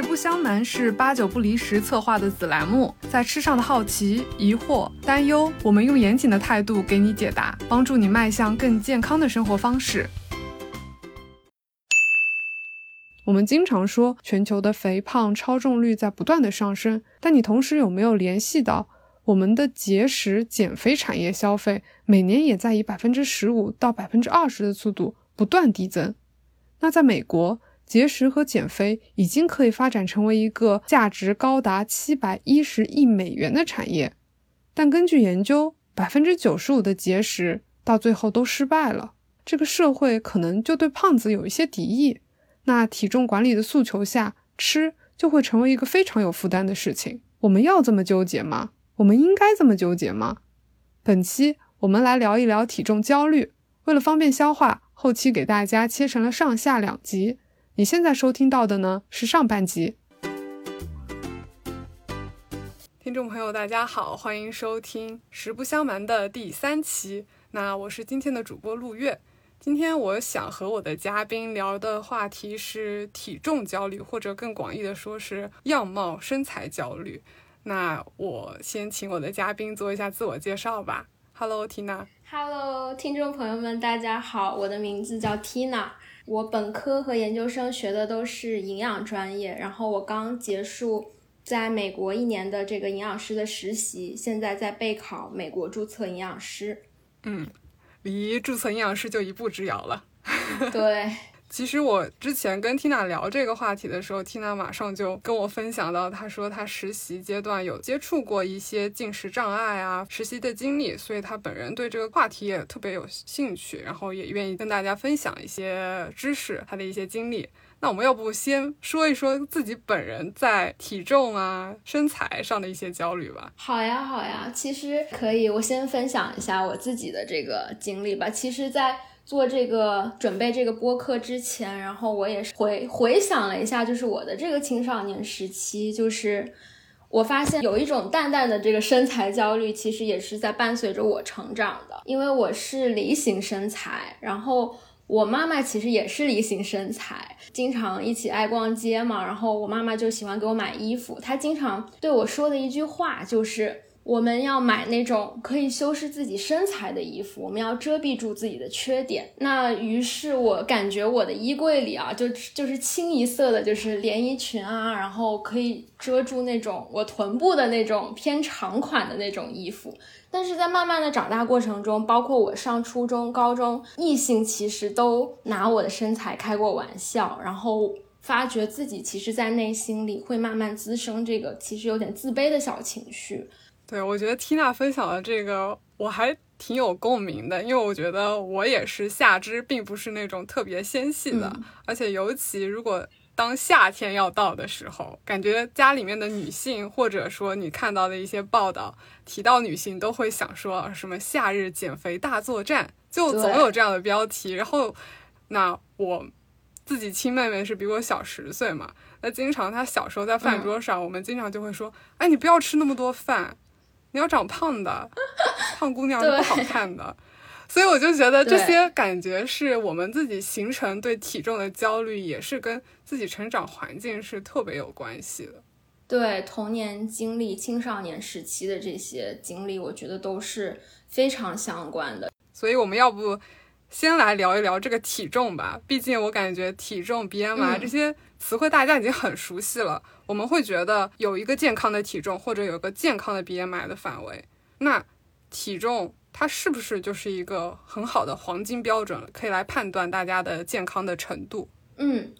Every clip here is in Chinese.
实不相瞒是八九不离十策划的子栏目，在吃上的好奇、疑惑、担忧，我们用严谨的态度给你解答，帮助你迈向更健康的生活方式。我们经常说全球的肥胖、超重率在不断的上升，但你同时有没有联系到我们的节食减肥产业消费每年也在以百分之十五到百分之二十的速度不断递增？那在美国，节食和减肥已经可以发展成为一个价值高达七百一十亿美元的产业，但根据研究，百分之九十五的节食到最后都失败了。这个社会可能就对胖子有一些敌意。那体重管理的诉求下，吃就会成为一个非常有负担的事情。我们要这么纠结吗？我们应该这么纠结吗？本期我们来聊一聊体重焦虑。为了方便消化，后期给大家切成了上下两集。你现在收听到的呢是上半集。听众朋友，大家好，欢迎收听《实不相瞒》的第三期。那我是今天的主播陆月。今天我想和我的嘉宾聊的话题是体重焦虑，或者更广义的说是样貌身材焦虑。那我先请我的嘉宾做一下自我介绍吧。Hello，Tina。Hello，听众朋友们，大家好，我的名字叫 Tina。我本科和研究生学的都是营养专业，然后我刚结束在美国一年的这个营养师的实习，现在在备考美国注册营养师。嗯。离注册营养师就一步之遥了。对，其实我之前跟 Tina 聊这个话题的时候，Tina 马上就跟我分享到，她说她实习阶段有接触过一些进食障碍啊，实习的经历，所以她本人对这个话题也特别有兴趣，然后也愿意跟大家分享一些知识，她的一些经历。那我们要不先说一说自己本人在体重啊、身材上的一些焦虑吧？好呀，好呀，其实可以，我先分享一下我自己的这个经历吧。其实，在做这个准备这个播客之前，然后我也是回回想了一下，就是我的这个青少年时期，就是我发现有一种淡淡的这个身材焦虑，其实也是在伴随着我成长的，因为我是梨形身材，然后。我妈妈其实也是梨形身材，经常一起爱逛街嘛，然后我妈妈就喜欢给我买衣服，她经常对我说的一句话就是。我们要买那种可以修饰自己身材的衣服，我们要遮蔽住自己的缺点。那于是我感觉我的衣柜里啊，就就是清一色的，就是连衣裙啊，然后可以遮住那种我臀部的那种偏长款的那种衣服。但是在慢慢的长大过程中，包括我上初中、高中，异性其实都拿我的身材开过玩笑，然后发觉自己其实，在内心里会慢慢滋生这个其实有点自卑的小情绪。对，我觉得缇娜分享的这个我还挺有共鸣的，因为我觉得我也是下肢并不是那种特别纤细的，而且尤其如果当夏天要到的时候，感觉家里面的女性或者说你看到的一些报道提到女性都会想说什么夏日减肥大作战，就总有这样的标题。然后，那我自己亲妹妹是比我小十岁嘛，那经常她小时候在饭桌上，我们经常就会说，哎，你不要吃那么多饭。你要长胖的，胖姑娘是不好看的，所以我就觉得这些感觉是我们自己形成对体重的焦虑，也是跟自己成长环境是特别有关系的。对童年经历、青少年时期的这些经历，我觉得都是非常相关的。所以我们要不先来聊一聊这个体重吧？毕竟我感觉体重、BMI 这些词汇大家已经很熟悉了。我们会觉得有一个健康的体重或者有个健康的 BMI 的范围，那体重它是不是就是一个很好的黄金标准，可以来判断大家的健康的程度？嗯，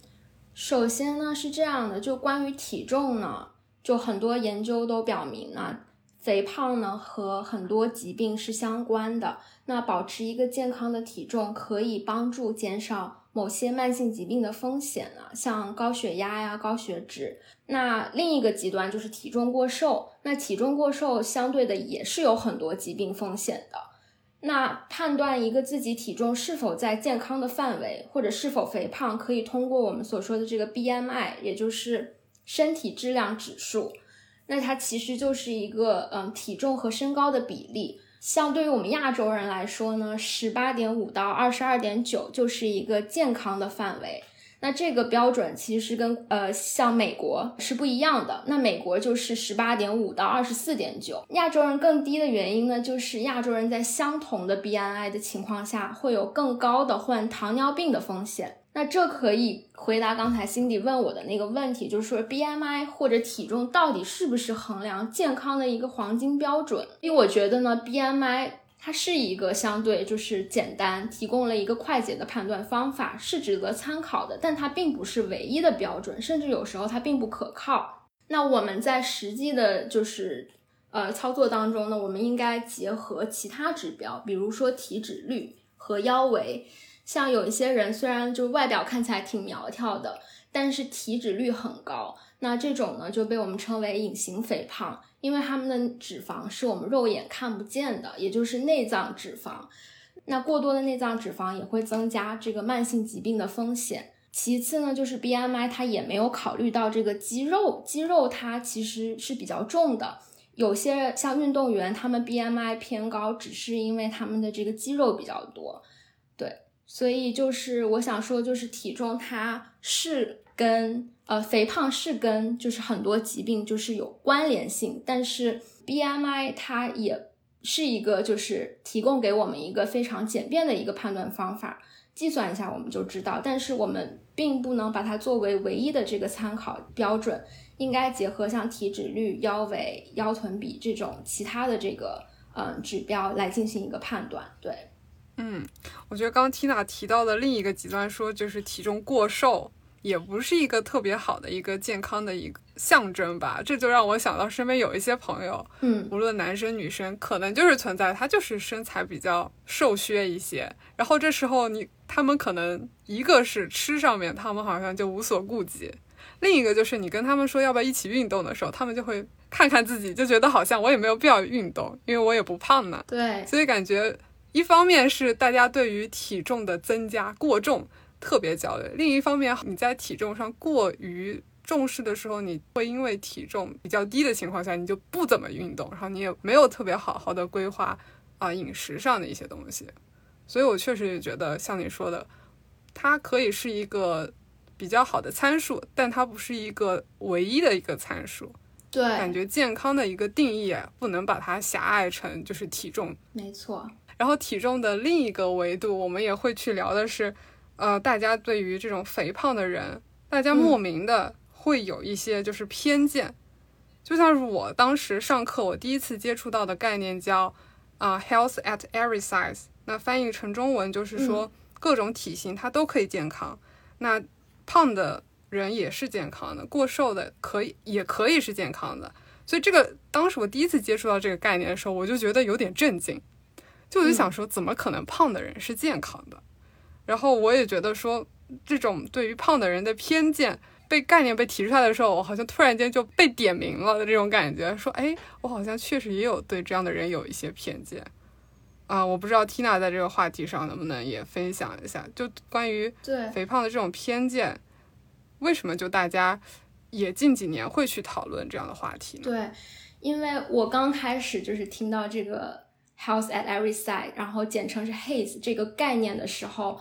首先呢是这样的，就关于体重呢，就很多研究都表明呢，肥胖呢和很多疾病是相关的。那保持一个健康的体重可以帮助减少。某些慢性疾病的风险呢，像高血压呀、高血脂。那另一个极端就是体重过瘦。那体重过瘦相对的也是有很多疾病风险的。那判断一个自己体重是否在健康的范围，或者是否肥胖，可以通过我们所说的这个 BMI，也就是身体质量指数。那它其实就是一个嗯体重和身高的比例。相对于我们亚洲人来说呢，十八点五到二十二点九就是一个健康的范围。那这个标准其实跟呃像美国是不一样的。那美国就是十八点五到二十四点九，亚洲人更低的原因呢，就是亚洲人在相同的 BMI 的情况下，会有更高的患糖尿病的风险。那这可以回答刚才 Cindy 问我的那个问题，就是说 BMI 或者体重到底是不是衡量健康的一个黄金标准？因为我觉得呢，BMI 它是一个相对就是简单，提供了一个快捷的判断方法，是值得参考的，但它并不是唯一的标准，甚至有时候它并不可靠。那我们在实际的就是呃操作当中呢，我们应该结合其他指标，比如说体脂率和腰围。像有一些人虽然就外表看起来挺苗条的，但是体脂率很高，那这种呢就被我们称为隐形肥胖，因为他们的脂肪是我们肉眼看不见的，也就是内脏脂肪。那过多的内脏脂肪也会增加这个慢性疾病的风险。其次呢，就是 BMI 它也没有考虑到这个肌肉，肌肉它其实是比较重的，有些像运动员他们 BMI 偏高，只是因为他们的这个肌肉比较多，对。所以就是我想说，就是体重它是跟呃肥胖是跟就是很多疾病就是有关联性，但是 BMI 它也是一个就是提供给我们一个非常简便的一个判断方法，计算一下我们就知道，但是我们并不能把它作为唯一的这个参考标准，应该结合像体脂率、腰围、腰臀比这种其他的这个嗯指标来进行一个判断，对。嗯，我觉得刚刚 Tina 提到的另一个极端说，就是体重过瘦，也不是一个特别好的一个健康的一个象征吧。这就让我想到身边有一些朋友，嗯，无论男生女生，可能就是存在他就是身材比较瘦削一些。然后这时候你他们可能一个是吃上面，他们好像就无所顾忌；另一个就是你跟他们说要不要一起运动的时候，他们就会看看自己，就觉得好像我也没有必要运动，因为我也不胖呢。对，所以感觉。一方面是大家对于体重的增加过重特别焦虑，另一方面你在体重上过于重视的时候，你会因为体重比较低的情况下，你就不怎么运动，然后你也没有特别好好的规划啊饮食上的一些东西，所以我确实也觉得像你说的，它可以是一个比较好的参数，但它不是一个唯一的一个参数。对，感觉健康的一个定义不能把它狭隘成就是体重。没错。然后体重的另一个维度，我们也会去聊的是，呃，大家对于这种肥胖的人，大家莫名的会有一些就是偏见，就像是我当时上课，我第一次接触到的概念叫啊，health at every size，那翻译成中文就是说各种体型它都可以健康，那胖的人也是健康的，过瘦的可以也可以是健康的，所以这个当时我第一次接触到这个概念的时候，我就觉得有点震惊。就我就想说，怎么可能胖的人是健康的？然后我也觉得说，这种对于胖的人的偏见被概念被提出来的时候，我好像突然间就被点名了的这种感觉。说，哎，我好像确实也有对这样的人有一些偏见啊！我不知道 Tina 在这个话题上能不能也分享一下，就关于对肥胖的这种偏见，为什么就大家也近几年会去讨论这样的话题呢？对，因为我刚开始就是听到这个。Health at every size，然后简称是 HAES 这个概念的时候，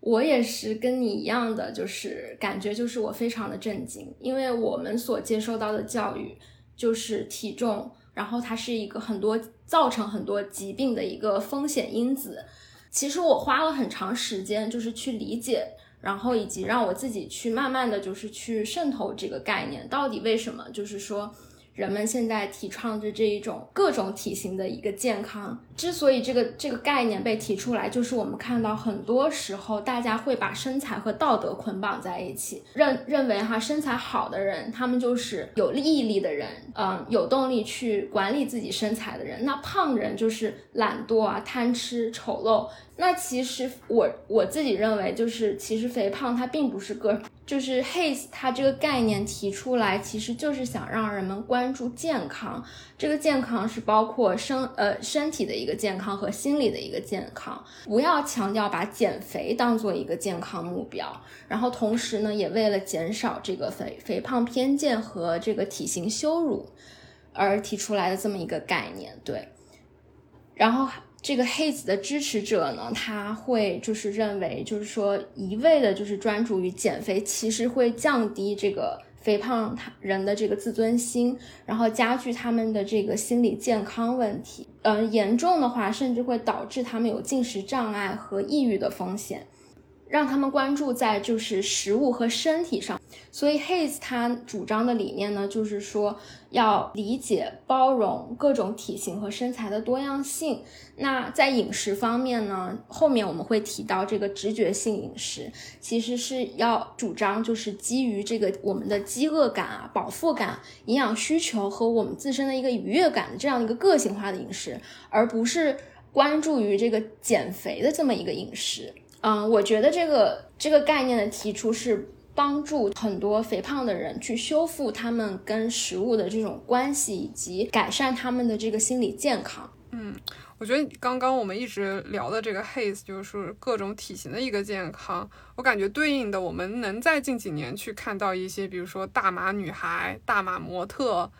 我也是跟你一样的，就是感觉就是我非常的震惊，因为我们所接受到的教育就是体重，然后它是一个很多造成很多疾病的一个风险因子。其实我花了很长时间，就是去理解，然后以及让我自己去慢慢的就是去渗透这个概念，到底为什么，就是说。人们现在提倡着这一种各种体型的一个健康，之所以这个这个概念被提出来，就是我们看到很多时候大家会把身材和道德捆绑在一起，认认为哈身材好的人，他们就是有毅力的人，嗯，有动力去管理自己身材的人，那胖人就是懒惰啊、贪吃、丑陋。那其实我我自己认为，就是其实肥胖它并不是个，就是 HAES 它这个概念提出来，其实就是想让人们关注健康。这个健康是包括身呃身体的一个健康和心理的一个健康，不要强调把减肥当做一个健康目标。然后同时呢，也为了减少这个肥肥胖偏见和这个体型羞辱而提出来的这么一个概念。对，然后。这个黑子的支持者呢，他会就是认为，就是说一味的就是专注于减肥，其实会降低这个肥胖他人的这个自尊心，然后加剧他们的这个心理健康问题。嗯，严重的话，甚至会导致他们有进食障碍和抑郁的风险。让他们关注在就是食物和身体上，所以 Haze 他主张的理念呢，就是说要理解、包容各种体型和身材的多样性。那在饮食方面呢，后面我们会提到这个直觉性饮食，其实是要主张就是基于这个我们的饥饿感啊、饱腹感、营养需求和我们自身的一个愉悦感的这样一个个性化的饮食，而不是关注于这个减肥的这么一个饮食。嗯，我觉得这个这个概念的提出是帮助很多肥胖的人去修复他们跟食物的这种关系，以及改善他们的这个心理健康。嗯，我觉得刚刚我们一直聊的这个 haze 就是各种体型的一个健康，我感觉对应的我们能在近几年去看到一些，比如说大码女孩、大码模特，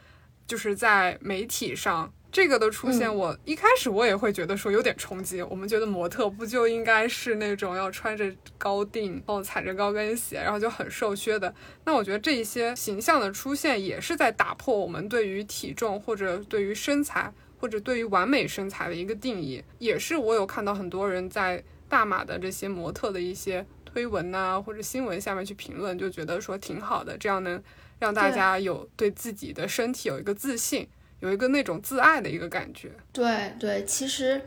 就是在媒体上。这个的出现，我一开始我也会觉得说有点冲击。我们觉得模特不就应该是那种要穿着高定，然后踩着高跟鞋，然后就很瘦削的？那我觉得这一些形象的出现，也是在打破我们对于体重或者对于身材或者对于完美身材的一个定义。也是我有看到很多人在大码的这些模特的一些推文呐或者新闻下面去评论，就觉得说挺好的，这样能让大家有对自己的身体有一个自信。有一个那种自爱的一个感觉，对对，其实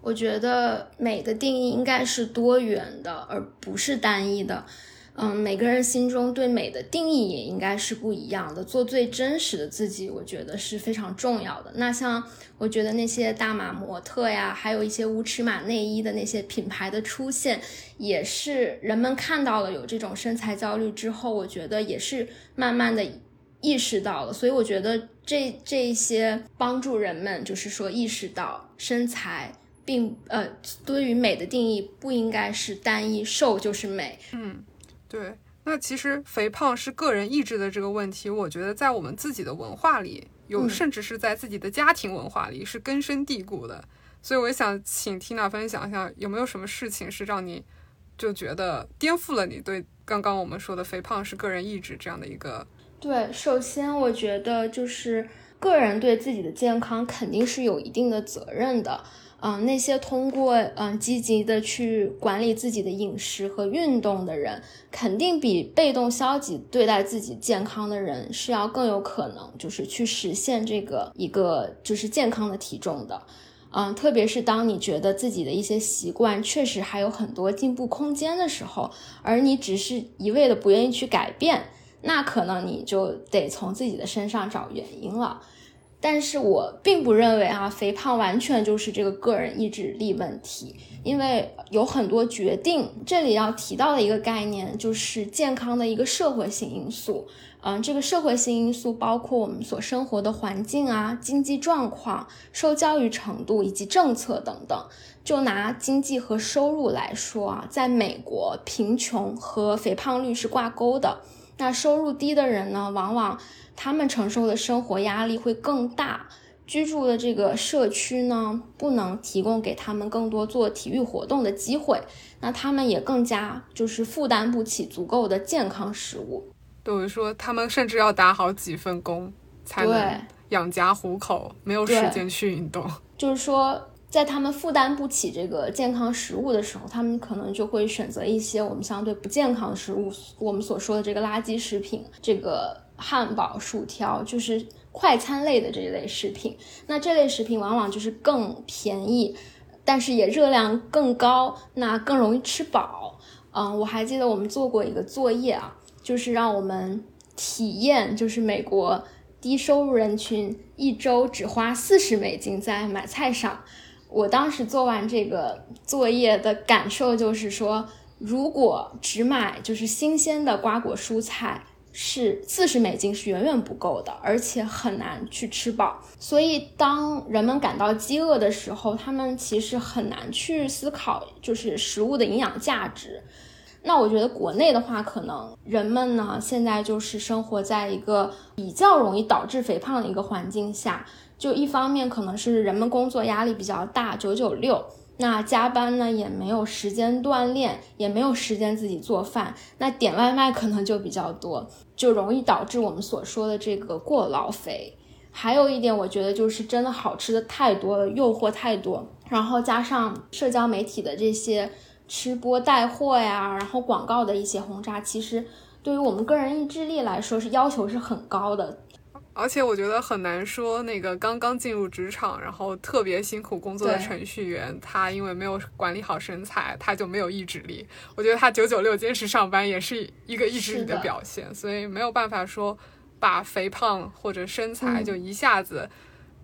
我觉得美的定义应该是多元的，而不是单一的。嗯，每个人心中对美的定义也应该是不一样的。做最真实的自己，我觉得是非常重要的。那像我觉得那些大码模特呀，还有一些无尺码内衣的那些品牌的出现，也是人们看到了有这种身材焦虑之后，我觉得也是慢慢的。意识到了，所以我觉得这这一些帮助人们，就是说意识到身材并呃，对于美的定义不应该是单一，瘦就是美。嗯，对。那其实肥胖是个人意志的这个问题，我觉得在我们自己的文化里有，甚至是在自己的家庭文化里是根深蒂固的。所以我想请 Tina 分享一下，有没有什么事情是让你就觉得颠覆了你对刚刚我们说的肥胖是个人意志这样的一个。对，首先我觉得就是个人对自己的健康肯定是有一定的责任的。嗯，那些通过嗯积极的去管理自己的饮食和运动的人，肯定比被动消极对待自己健康的人是要更有可能就是去实现这个一个就是健康的体重的。嗯，特别是当你觉得自己的一些习惯确实还有很多进步空间的时候，而你只是一味的不愿意去改变。那可能你就得从自己的身上找原因了，但是我并不认为啊，肥胖完全就是这个个人意志力问题，因为有很多决定。这里要提到的一个概念就是健康的一个社会性因素。嗯，这个社会性因素包括我们所生活的环境啊、经济状况、受教育程度以及政策等等。就拿经济和收入来说啊，在美国，贫穷和肥胖率是挂钩的。那收入低的人呢，往往他们承受的生活压力会更大，居住的这个社区呢，不能提供给他们更多做体育活动的机会，那他们也更加就是负担不起足够的健康食物。等于说，他们甚至要打好几份工才能养家糊口，没有时间去运动。就是说。在他们负担不起这个健康食物的时候，他们可能就会选择一些我们相对不健康的食物，我们所说的这个垃圾食品，这个汉堡、薯条，就是快餐类的这一类食品。那这类食品往往就是更便宜，但是也热量更高，那更容易吃饱。嗯，我还记得我们做过一个作业啊，就是让我们体验，就是美国低收入人群一周只花四十美金在买菜上。我当时做完这个作业的感受就是说，如果只买就是新鲜的瓜果蔬菜，是四十美金是远远不够的，而且很难去吃饱。所以当人们感到饥饿的时候，他们其实很难去思考就是食物的营养价值。那我觉得国内的话，可能人们呢现在就是生活在一个比较容易导致肥胖的一个环境下。就一方面可能是人们工作压力比较大，九九六，那加班呢也没有时间锻炼，也没有时间自己做饭，那点外卖可能就比较多，就容易导致我们所说的这个过劳肥。还有一点，我觉得就是真的好吃的太多了，诱惑太多，然后加上社交媒体的这些。吃播带货呀，然后广告的一些轰炸，其实对于我们个人意志力来说是要求是很高的。而且我觉得很难说，那个刚刚进入职场，然后特别辛苦工作的程序员，他因为没有管理好身材，他就没有意志力。我觉得他九九六坚持上班也是一个意志力的表现，所以没有办法说把肥胖或者身材就一下子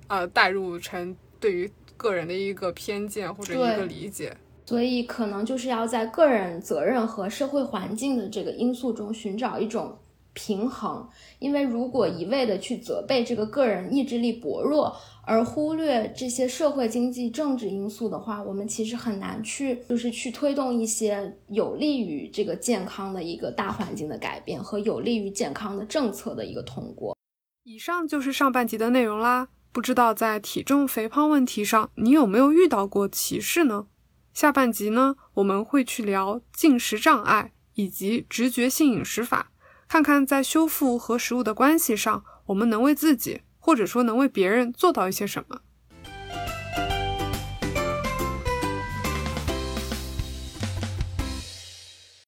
呃带入成对于个人的一个偏见或者一个理解。所以可能就是要在个人责任和社会环境的这个因素中寻找一种平衡，因为如果一味的去责备这个个人意志力薄弱，而忽略这些社会经济政治因素的话，我们其实很难去就是去推动一些有利于这个健康的一个大环境的改变和有利于健康的政策的一个通过。以上就是上半集的内容啦，不知道在体重肥胖问题上，你有没有遇到过歧视呢？下半集呢，我们会去聊进食障碍以及直觉性饮食法，看看在修复和食物的关系上，我们能为自己或者说能为别人做到一些什么。